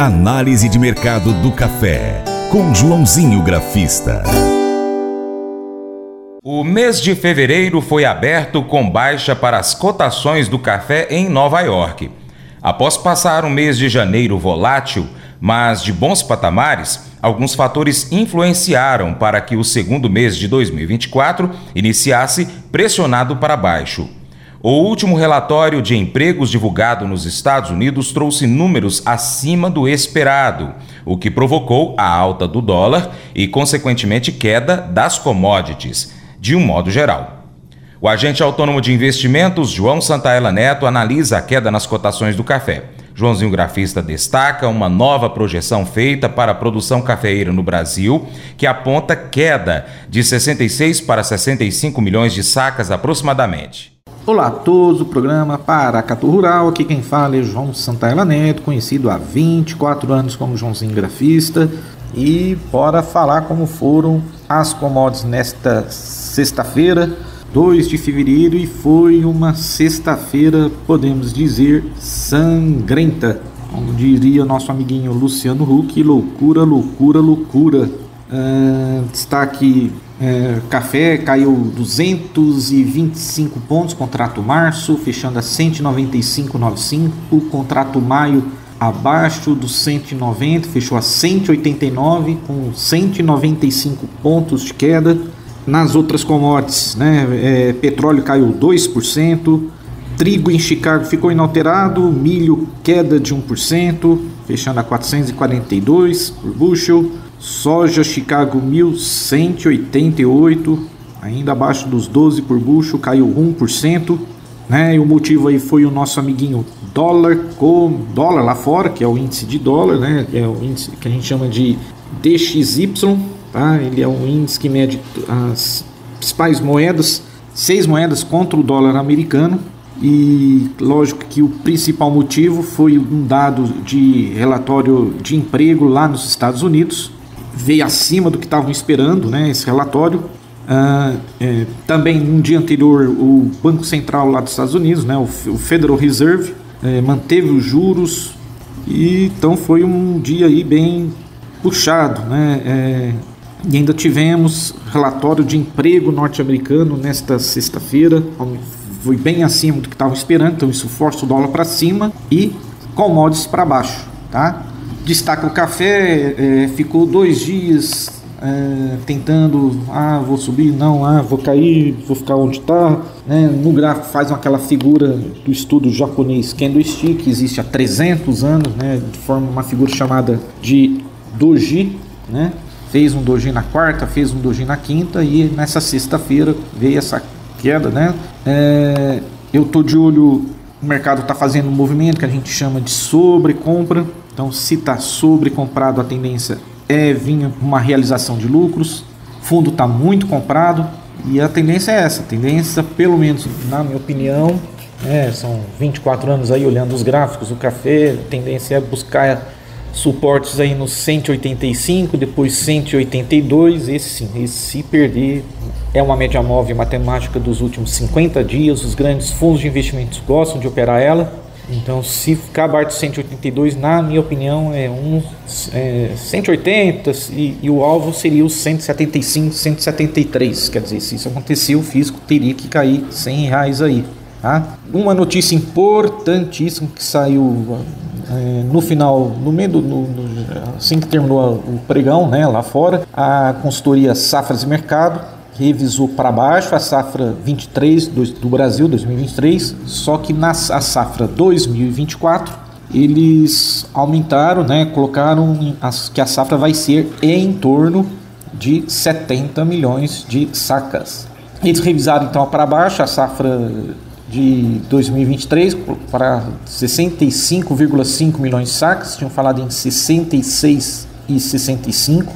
Análise de mercado do café, com Joãozinho Grafista. O mês de fevereiro foi aberto com baixa para as cotações do café em Nova York. Após passar um mês de janeiro volátil, mas de bons patamares, alguns fatores influenciaram para que o segundo mês de 2024 iniciasse pressionado para baixo. O último relatório de empregos divulgado nos Estados Unidos trouxe números acima do esperado, o que provocou a alta do dólar e, consequentemente, queda das commodities, de um modo geral. O agente autônomo de investimentos, João Santaella Neto, analisa a queda nas cotações do café. Joãozinho Grafista destaca uma nova projeção feita para a produção cafeeira no Brasil, que aponta queda de 66 para 65 milhões de sacas aproximadamente. Olá a todos, o programa Paracatu Rural, aqui quem fala é João Santaella Neto, conhecido há 24 anos como Joãozinho Grafista, e bora falar como foram as commodities nesta sexta-feira, 2 de fevereiro e foi uma sexta-feira, podemos dizer, sangrenta. Como diria nosso amiguinho Luciano Huck, loucura, loucura, loucura. Uh, destaque: uh, café caiu 225 pontos, contrato março, fechando a 195,95. Contrato maio abaixo dos 190, fechou a 189, com 195 pontos de queda. Nas outras commodities, né, é, petróleo caiu 2%, trigo em Chicago ficou inalterado, milho queda de 1%, fechando a 442 por bushel, soja Chicago 1188, ainda abaixo dos 12 por bushel, caiu 1%, né? E o motivo aí foi o nosso amiguinho dólar com dólar lá fora, que é o índice de dólar, né? É o índice que a gente chama de DXY, Tá? Ele é um índice que mede as principais moedas, seis moedas contra o dólar americano. E lógico que o principal motivo foi um dado de relatório de emprego lá nos Estados Unidos. Veio acima do que estavam esperando né, esse relatório. Uh, é, também no dia anterior, o Banco Central lá dos Estados Unidos, né, o, o Federal Reserve, é, manteve os juros. E, então foi um dia aí bem puxado. Né, é, e ainda tivemos relatório de emprego norte-americano nesta sexta-feira, foi bem acima do que estava esperando, então isso força o dólar para cima e commodities para baixo, tá? Destaca o café, é, ficou dois dias é, tentando, ah, vou subir, não, ah, vou cair, vou ficar onde está. Né? No gráfico faz aquela figura do estudo japonês Candlestick, que existe há 300 anos, né? de forma uma figura chamada de doji, né? fez um doji na quarta, fez um doji na quinta e nessa sexta-feira veio essa queda, né? É, eu tô de olho, o mercado está fazendo um movimento que a gente chama de sobrecompra. Então, se está sobrecomprado, a tendência é vir uma realização de lucros. O fundo está muito comprado. E a tendência é essa. A tendência, pelo menos na minha opinião, é, são 24 anos aí olhando os gráficos, o café, a tendência é buscar suportes aí no 185, depois 182, esse sim, esse se perder é uma média móvel matemática dos últimos 50 dias, os grandes fundos de investimentos gostam de operar ela, então se abaixo de 182, na minha opinião, é um é, 180 e, e, o alvo seria os 175, 173, quer dizer, se isso acontecer, o fisco teria que cair 100 reais aí. Tá? Uma notícia importantíssima que saiu é, no final, no meio do, no, no, assim que terminou o pregão, né, lá fora, a consultoria Safras e Mercado revisou para baixo a safra 23 do, do Brasil 2023, só que na safra 2024 eles aumentaram, né, colocaram as, que a safra vai ser em torno de 70 milhões de sacas. Eles revisaram então para baixo a safra de 2023 para 65,5 milhões de sacas, tinham falado em 66 e 65.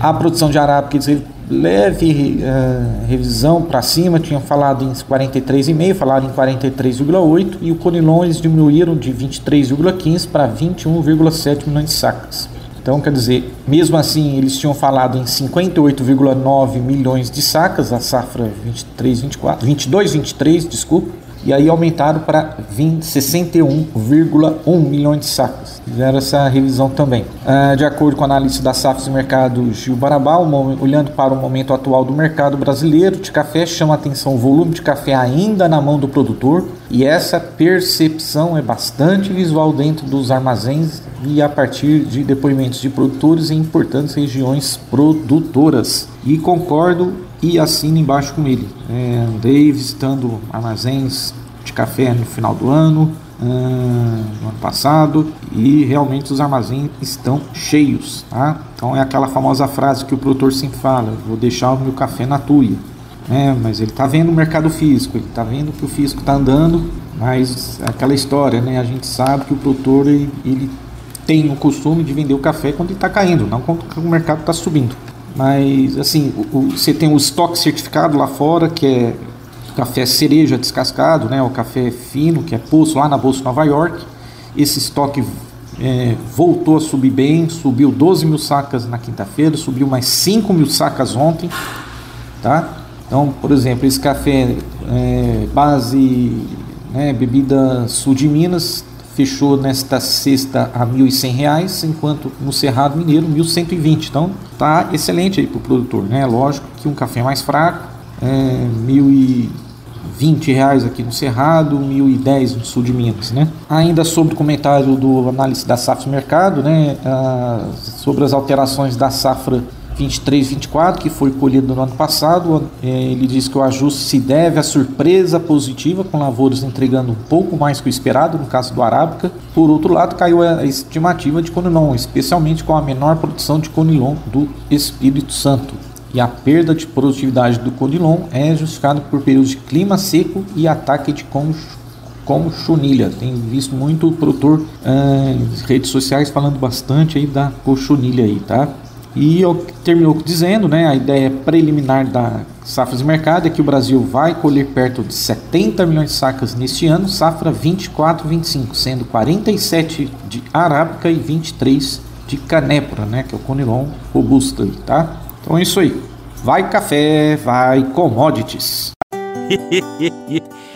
A produção de arábica eles leve uh, revisão para cima, tinham falado em 43,5, falaram em 43,8 e o Conilon eles diminuíram de 23,15 para 21,7 milhões de sacas. Então, quer dizer, mesmo assim, eles tinham falado em 58,9 milhões de sacas, a safra 23, 24, 22, 23, desculpa, e aí aumentaram para 61,1 milhões de sacas. Fizeram essa revisão também. Uh, de acordo com a análise da Safras e Mercado Gil Barabá, olhando para o momento atual do mercado brasileiro de café, chama atenção o volume de café ainda na mão do produtor e essa percepção é bastante visual dentro dos armazéns e a partir de depoimentos de produtores em importantes regiões produtoras. E concordo e assino embaixo com ele. É, andei visitando armazéns de café no final do ano, uh, no ano passado, e realmente os armazéns estão cheios. Tá? Então é aquela famosa frase que o produtor sempre fala: vou deixar o meu café na tuia. É, mas ele está vendo o mercado físico, ele está vendo que o físico está andando, mas é aquela história, né? A gente sabe que o produtor ele, ele tem o costume de vender o café quando ele está caindo, não quando o mercado está subindo. Mas, assim, o, o, você tem o estoque certificado lá fora, que é café cereja descascado, né? O café fino, que é posto lá na Bolsa de Nova York. Esse estoque é, voltou a subir bem, subiu 12 mil sacas na quinta-feira, subiu mais 5 mil sacas ontem, tá? Então, por exemplo, esse café é, base né, bebida sul de Minas fechou nesta sexta a R$ 1.100, enquanto no Cerrado Mineiro R$ 1.120. Então tá excelente aí para o produtor. Né? Lógico que um café mais fraco, é, R$ 1.020 aqui no Cerrado, R$ 1.010 no sul de Minas. Né? Ainda sobre o comentário do análise da safra mercado, né, ah, sobre as alterações da safra 23, 24, que foi colhido no ano passado. É, ele diz que o ajuste se deve à surpresa positiva, com lavouras entregando um pouco mais que o esperado, no caso do Arábica. Por outro lado, caiu a estimativa de Conilon, especialmente com a menor produção de Conilon do Espírito Santo. E a perda de produtividade do Conilon é justificada por períodos de clima seco e ataque de conchunilha. Tem visto muito produtor uh, redes sociais falando bastante aí da cochonilha aí, tá? E terminou dizendo, né, a ideia preliminar da safra de mercado é que o Brasil vai colher perto de 70 milhões de sacas neste ano, safra 24-25, sendo 47 de arábica e 23 de canépora, né, que é o conilon robusto, tá? Então é isso aí. Vai café, vai commodities.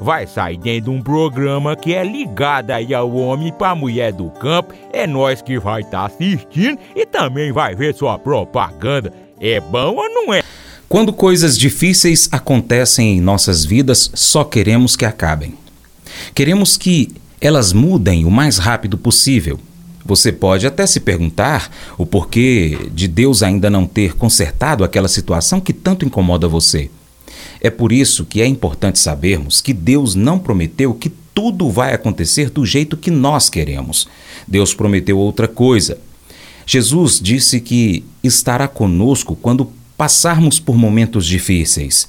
vai sair dentro de um programa que é ligado aí ao homem para a mulher do campo. É nós que vai estar tá assistindo e também vai ver sua propaganda. É bom ou não é? Quando coisas difíceis acontecem em nossas vidas, só queremos que acabem. Queremos que elas mudem o mais rápido possível. Você pode até se perguntar o porquê de Deus ainda não ter consertado aquela situação que tanto incomoda você. É por isso que é importante sabermos que Deus não prometeu que tudo vai acontecer do jeito que nós queremos. Deus prometeu outra coisa. Jesus disse que estará conosco quando passarmos por momentos difíceis.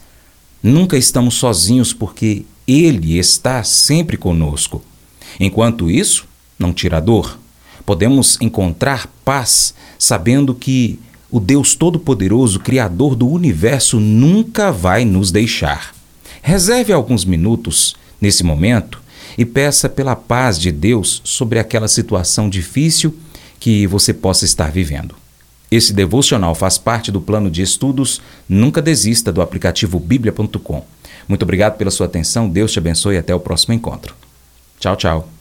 Nunca estamos sozinhos porque Ele está sempre conosco. Enquanto isso, não tira dor. Podemos encontrar paz sabendo que o Deus Todo-Poderoso, Criador do universo, nunca vai nos deixar. Reserve alguns minutos nesse momento e peça pela paz de Deus sobre aquela situação difícil que você possa estar vivendo. Esse devocional faz parte do plano de estudos Nunca Desista do aplicativo bíblia.com. Muito obrigado pela sua atenção, Deus te abençoe e até o próximo encontro. Tchau, tchau.